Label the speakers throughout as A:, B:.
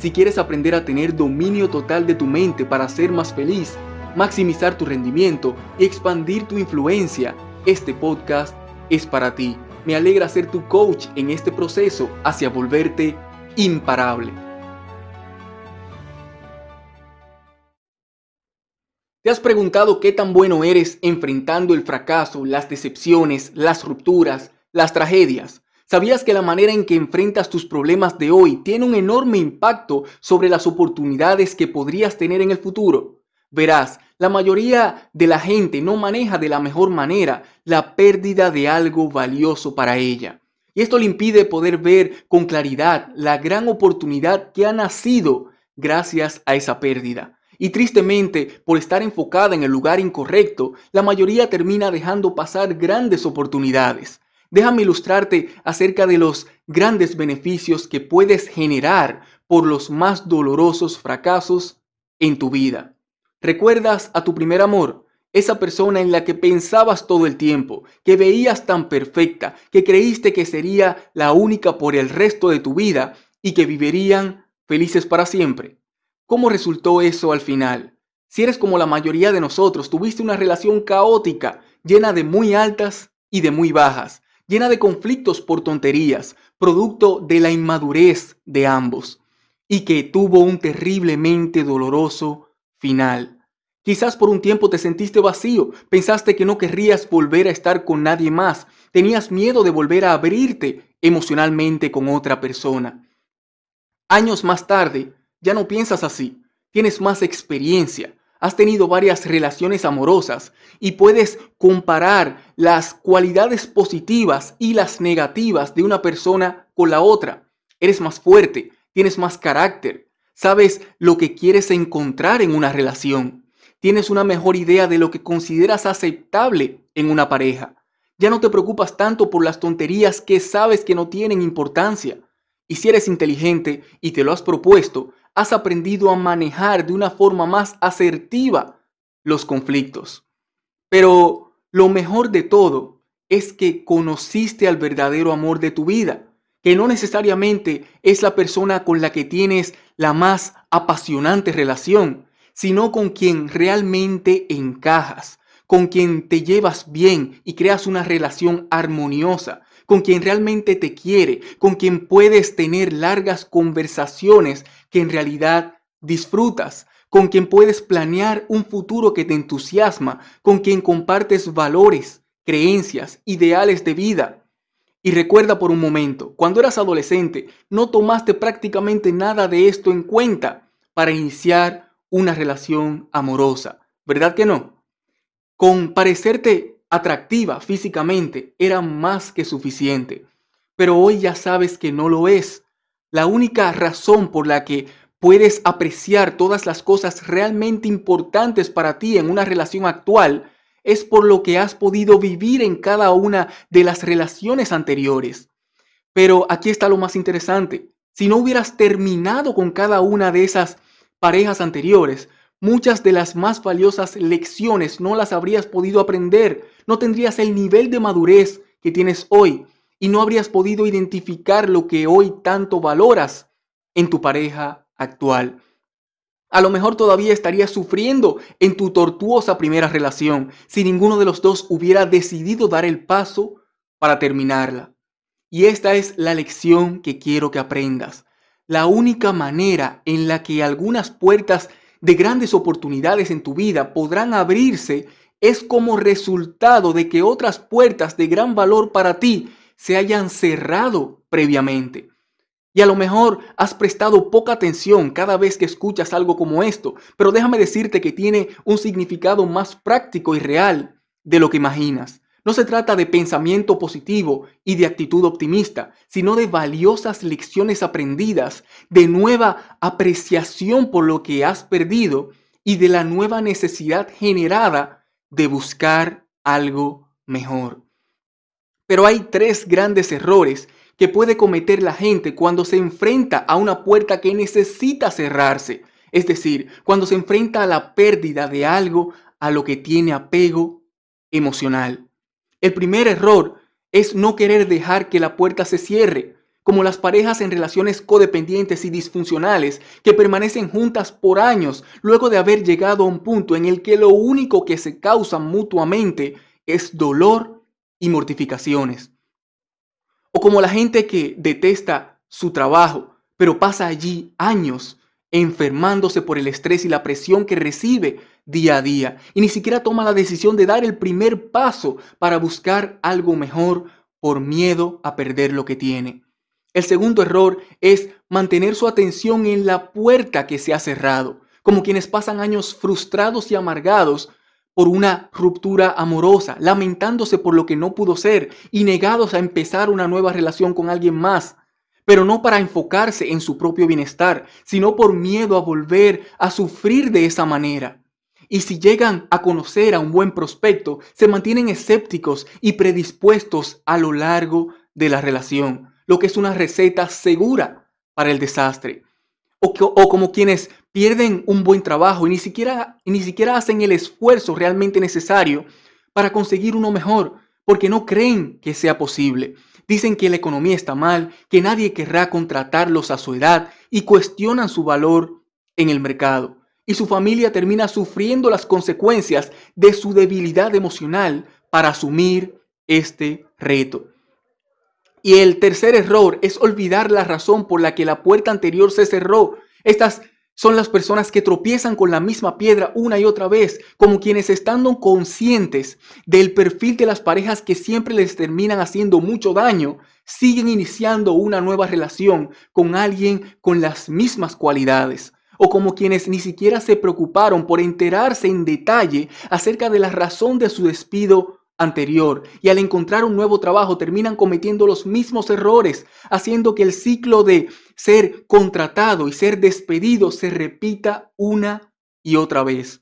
A: Si quieres aprender a tener dominio total de tu mente para ser más feliz, maximizar tu rendimiento y expandir tu influencia, este podcast es para ti. Me alegra ser tu coach en este proceso hacia volverte imparable. ¿Te has preguntado qué tan bueno eres enfrentando el fracaso, las decepciones, las rupturas, las tragedias? ¿Sabías que la manera en que enfrentas tus problemas de hoy tiene un enorme impacto sobre las oportunidades que podrías tener en el futuro? Verás, la mayoría de la gente no maneja de la mejor manera la pérdida de algo valioso para ella. Y esto le impide poder ver con claridad la gran oportunidad que ha nacido gracias a esa pérdida. Y tristemente, por estar enfocada en el lugar incorrecto, la mayoría termina dejando pasar grandes oportunidades. Déjame ilustrarte acerca de los grandes beneficios que puedes generar por los más dolorosos fracasos en tu vida. ¿Recuerdas a tu primer amor? Esa persona en la que pensabas todo el tiempo, que veías tan perfecta, que creíste que sería la única por el resto de tu vida y que vivirían felices para siempre. ¿Cómo resultó eso al final? Si eres como la mayoría de nosotros, tuviste una relación caótica, llena de muy altas y de muy bajas, llena de conflictos por tonterías, producto de la inmadurez de ambos, y que tuvo un terriblemente doloroso final. Quizás por un tiempo te sentiste vacío, pensaste que no querrías volver a estar con nadie más, tenías miedo de volver a abrirte emocionalmente con otra persona. Años más tarde, ya no piensas así, tienes más experiencia, has tenido varias relaciones amorosas y puedes comparar las cualidades positivas y las negativas de una persona con la otra. Eres más fuerte, tienes más carácter, sabes lo que quieres encontrar en una relación, tienes una mejor idea de lo que consideras aceptable en una pareja. Ya no te preocupas tanto por las tonterías que sabes que no tienen importancia. Y si eres inteligente y te lo has propuesto, has aprendido a manejar de una forma más asertiva los conflictos. Pero lo mejor de todo es que conociste al verdadero amor de tu vida, que no necesariamente es la persona con la que tienes la más apasionante relación, sino con quien realmente encajas, con quien te llevas bien y creas una relación armoniosa, con quien realmente te quiere, con quien puedes tener largas conversaciones que en realidad disfrutas, con quien puedes planear un futuro que te entusiasma, con quien compartes valores, creencias, ideales de vida. Y recuerda por un momento, cuando eras adolescente, no tomaste prácticamente nada de esto en cuenta para iniciar una relación amorosa, ¿verdad que no? Con parecerte atractiva físicamente era más que suficiente. Pero hoy ya sabes que no lo es. La única razón por la que puedes apreciar todas las cosas realmente importantes para ti en una relación actual es por lo que has podido vivir en cada una de las relaciones anteriores. Pero aquí está lo más interesante. Si no hubieras terminado con cada una de esas parejas anteriores, Muchas de las más valiosas lecciones no las habrías podido aprender, no tendrías el nivel de madurez que tienes hoy y no habrías podido identificar lo que hoy tanto valoras en tu pareja actual. A lo mejor todavía estarías sufriendo en tu tortuosa primera relación si ninguno de los dos hubiera decidido dar el paso para terminarla. Y esta es la lección que quiero que aprendas. La única manera en la que algunas puertas de grandes oportunidades en tu vida podrán abrirse es como resultado de que otras puertas de gran valor para ti se hayan cerrado previamente. Y a lo mejor has prestado poca atención cada vez que escuchas algo como esto, pero déjame decirte que tiene un significado más práctico y real de lo que imaginas. No se trata de pensamiento positivo y de actitud optimista, sino de valiosas lecciones aprendidas, de nueva apreciación por lo que has perdido y de la nueva necesidad generada de buscar algo mejor. Pero hay tres grandes errores que puede cometer la gente cuando se enfrenta a una puerta que necesita cerrarse, es decir, cuando se enfrenta a la pérdida de algo a lo que tiene apego emocional. El primer error es no querer dejar que la puerta se cierre, como las parejas en relaciones codependientes y disfuncionales que permanecen juntas por años luego de haber llegado a un punto en el que lo único que se causan mutuamente es dolor y mortificaciones. O como la gente que detesta su trabajo, pero pasa allí años enfermándose por el estrés y la presión que recibe día a día y ni siquiera toma la decisión de dar el primer paso para buscar algo mejor por miedo a perder lo que tiene. El segundo error es mantener su atención en la puerta que se ha cerrado, como quienes pasan años frustrados y amargados por una ruptura amorosa, lamentándose por lo que no pudo ser y negados a empezar una nueva relación con alguien más, pero no para enfocarse en su propio bienestar, sino por miedo a volver a sufrir de esa manera. Y si llegan a conocer a un buen prospecto, se mantienen escépticos y predispuestos a lo largo de la relación, lo que es una receta segura para el desastre. O, como quienes pierden un buen trabajo y ni siquiera, ni siquiera hacen el esfuerzo realmente necesario para conseguir uno mejor, porque no creen que sea posible. Dicen que la economía está mal, que nadie querrá contratarlos a su edad y cuestionan su valor en el mercado y su familia termina sufriendo las consecuencias de su debilidad emocional para asumir este reto. Y el tercer error es olvidar la razón por la que la puerta anterior se cerró. Estas son las personas que tropiezan con la misma piedra una y otra vez, como quienes estando conscientes del perfil de las parejas que siempre les terminan haciendo mucho daño, siguen iniciando una nueva relación con alguien con las mismas cualidades o como quienes ni siquiera se preocuparon por enterarse en detalle acerca de la razón de su despido anterior y al encontrar un nuevo trabajo terminan cometiendo los mismos errores, haciendo que el ciclo de ser contratado y ser despedido se repita una y otra vez.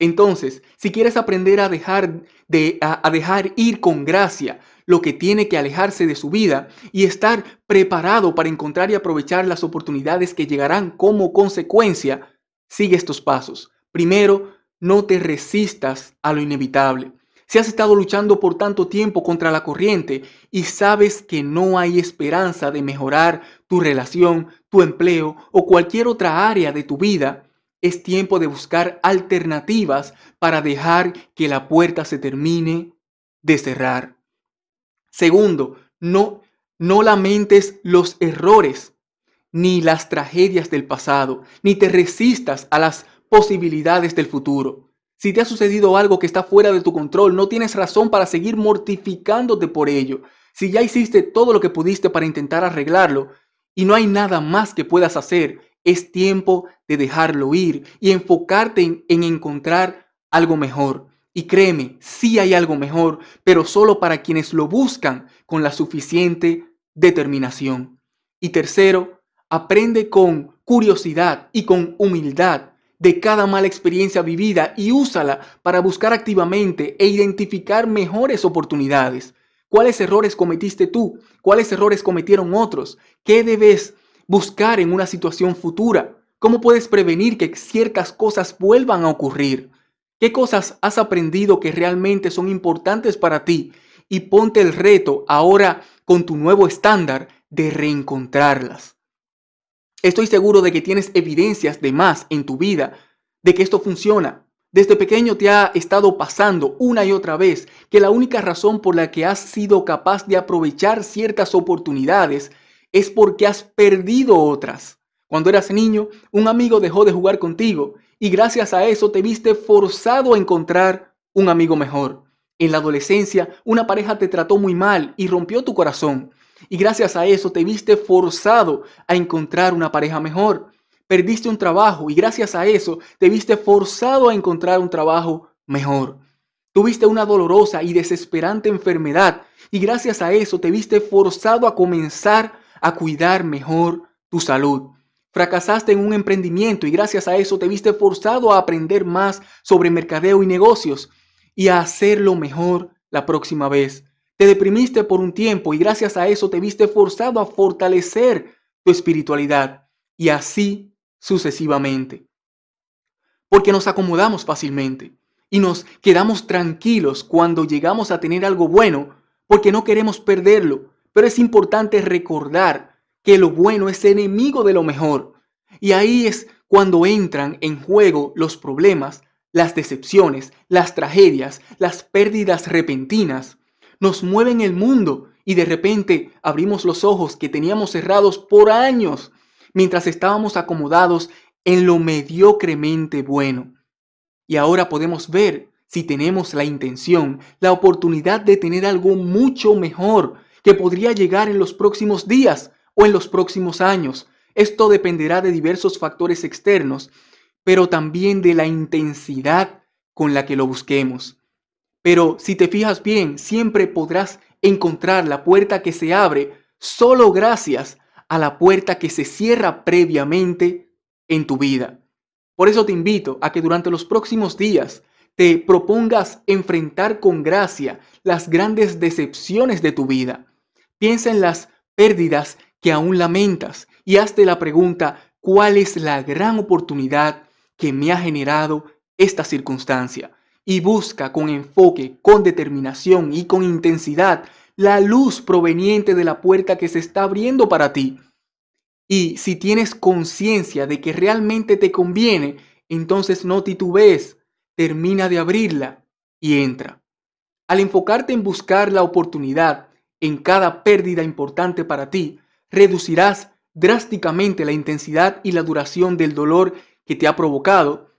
A: Entonces, si quieres aprender a dejar de a, a dejar ir con gracia lo que tiene que alejarse de su vida y estar preparado para encontrar y aprovechar las oportunidades que llegarán como consecuencia, sigue estos pasos. Primero, no te resistas a lo inevitable. Si has estado luchando por tanto tiempo contra la corriente y sabes que no hay esperanza de mejorar tu relación, tu empleo o cualquier otra área de tu vida, es tiempo de buscar alternativas para dejar que la puerta se termine de cerrar. Segundo, no, no lamentes los errores ni las tragedias del pasado, ni te resistas a las posibilidades del futuro. Si te ha sucedido algo que está fuera de tu control, no tienes razón para seguir mortificándote por ello. Si ya hiciste todo lo que pudiste para intentar arreglarlo y no hay nada más que puedas hacer, es tiempo de dejarlo ir y enfocarte en, en encontrar algo mejor. Y créeme, sí hay algo mejor, pero solo para quienes lo buscan con la suficiente determinación. Y tercero, aprende con curiosidad y con humildad de cada mala experiencia vivida y úsala para buscar activamente e identificar mejores oportunidades. ¿Cuáles errores cometiste tú? ¿Cuáles errores cometieron otros? ¿Qué debes buscar en una situación futura? ¿Cómo puedes prevenir que ciertas cosas vuelvan a ocurrir? ¿Qué cosas has aprendido que realmente son importantes para ti? Y ponte el reto ahora con tu nuevo estándar de reencontrarlas. Estoy seguro de que tienes evidencias de más en tu vida de que esto funciona. Desde pequeño te ha estado pasando una y otra vez que la única razón por la que has sido capaz de aprovechar ciertas oportunidades es porque has perdido otras. Cuando eras niño, un amigo dejó de jugar contigo y gracias a eso te viste forzado a encontrar un amigo mejor. En la adolescencia, una pareja te trató muy mal y rompió tu corazón. Y gracias a eso te viste forzado a encontrar una pareja mejor. Perdiste un trabajo y gracias a eso te viste forzado a encontrar un trabajo mejor. Tuviste una dolorosa y desesperante enfermedad y gracias a eso te viste forzado a comenzar a cuidar mejor tu salud. Fracasaste en un emprendimiento y gracias a eso te viste forzado a aprender más sobre mercadeo y negocios y a hacerlo mejor la próxima vez. Te deprimiste por un tiempo y gracias a eso te viste forzado a fortalecer tu espiritualidad y así sucesivamente. Porque nos acomodamos fácilmente y nos quedamos tranquilos cuando llegamos a tener algo bueno porque no queremos perderlo. Pero es importante recordar que lo bueno es enemigo de lo mejor. Y ahí es cuando entran en juego los problemas, las decepciones, las tragedias, las pérdidas repentinas nos mueven el mundo y de repente abrimos los ojos que teníamos cerrados por años mientras estábamos acomodados en lo mediocremente bueno. Y ahora podemos ver, si tenemos la intención, la oportunidad de tener algo mucho mejor que podría llegar en los próximos días o en los próximos años. Esto dependerá de diversos factores externos, pero también de la intensidad con la que lo busquemos. Pero si te fijas bien, siempre podrás encontrar la puerta que se abre solo gracias a la puerta que se cierra previamente en tu vida. Por eso te invito a que durante los próximos días te propongas enfrentar con gracia las grandes decepciones de tu vida. Piensa en las pérdidas que aún lamentas y hazte la pregunta, ¿cuál es la gran oportunidad que me ha generado esta circunstancia? Y busca con enfoque, con determinación y con intensidad la luz proveniente de la puerta que se está abriendo para ti. Y si tienes conciencia de que realmente te conviene, entonces no titubees, termina de abrirla y entra. Al enfocarte en buscar la oportunidad en cada pérdida importante para ti, reducirás drásticamente la intensidad y la duración del dolor que te ha provocado.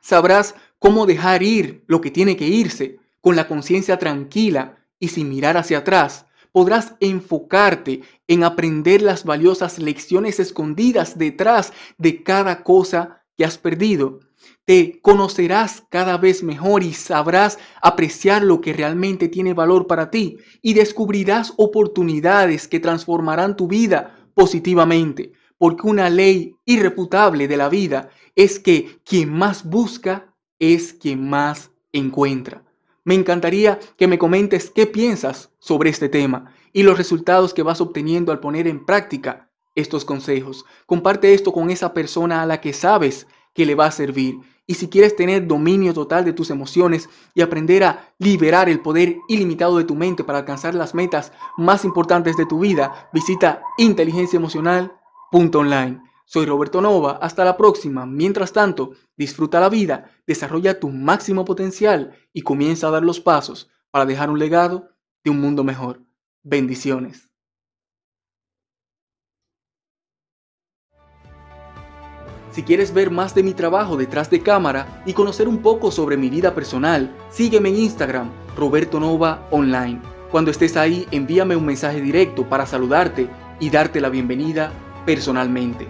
A: Sabrás cómo dejar ir lo que tiene que irse con la conciencia tranquila y sin mirar hacia atrás, podrás enfocarte en aprender las valiosas lecciones escondidas detrás de cada cosa que has perdido. Te conocerás cada vez mejor y sabrás apreciar lo que realmente tiene valor para ti y descubrirás oportunidades que transformarán tu vida positivamente, porque una ley irrefutable de la vida es que quien más busca, es quien más encuentra. Me encantaría que me comentes qué piensas sobre este tema y los resultados que vas obteniendo al poner en práctica estos consejos. Comparte esto con esa persona a la que sabes que le va a servir. Y si quieres tener dominio total de tus emociones y aprender a liberar el poder ilimitado de tu mente para alcanzar las metas más importantes de tu vida, visita inteligenciaemocional.online. Soy Roberto Nova, hasta la próxima. Mientras tanto, disfruta la vida, desarrolla tu máximo potencial y comienza a dar los pasos para dejar un legado de un mundo mejor. Bendiciones. Si quieres ver más de mi trabajo detrás de cámara y conocer un poco sobre mi vida personal, sígueme en Instagram, Roberto Nova Online. Cuando estés ahí, envíame un mensaje directo para saludarte y darte la bienvenida personalmente.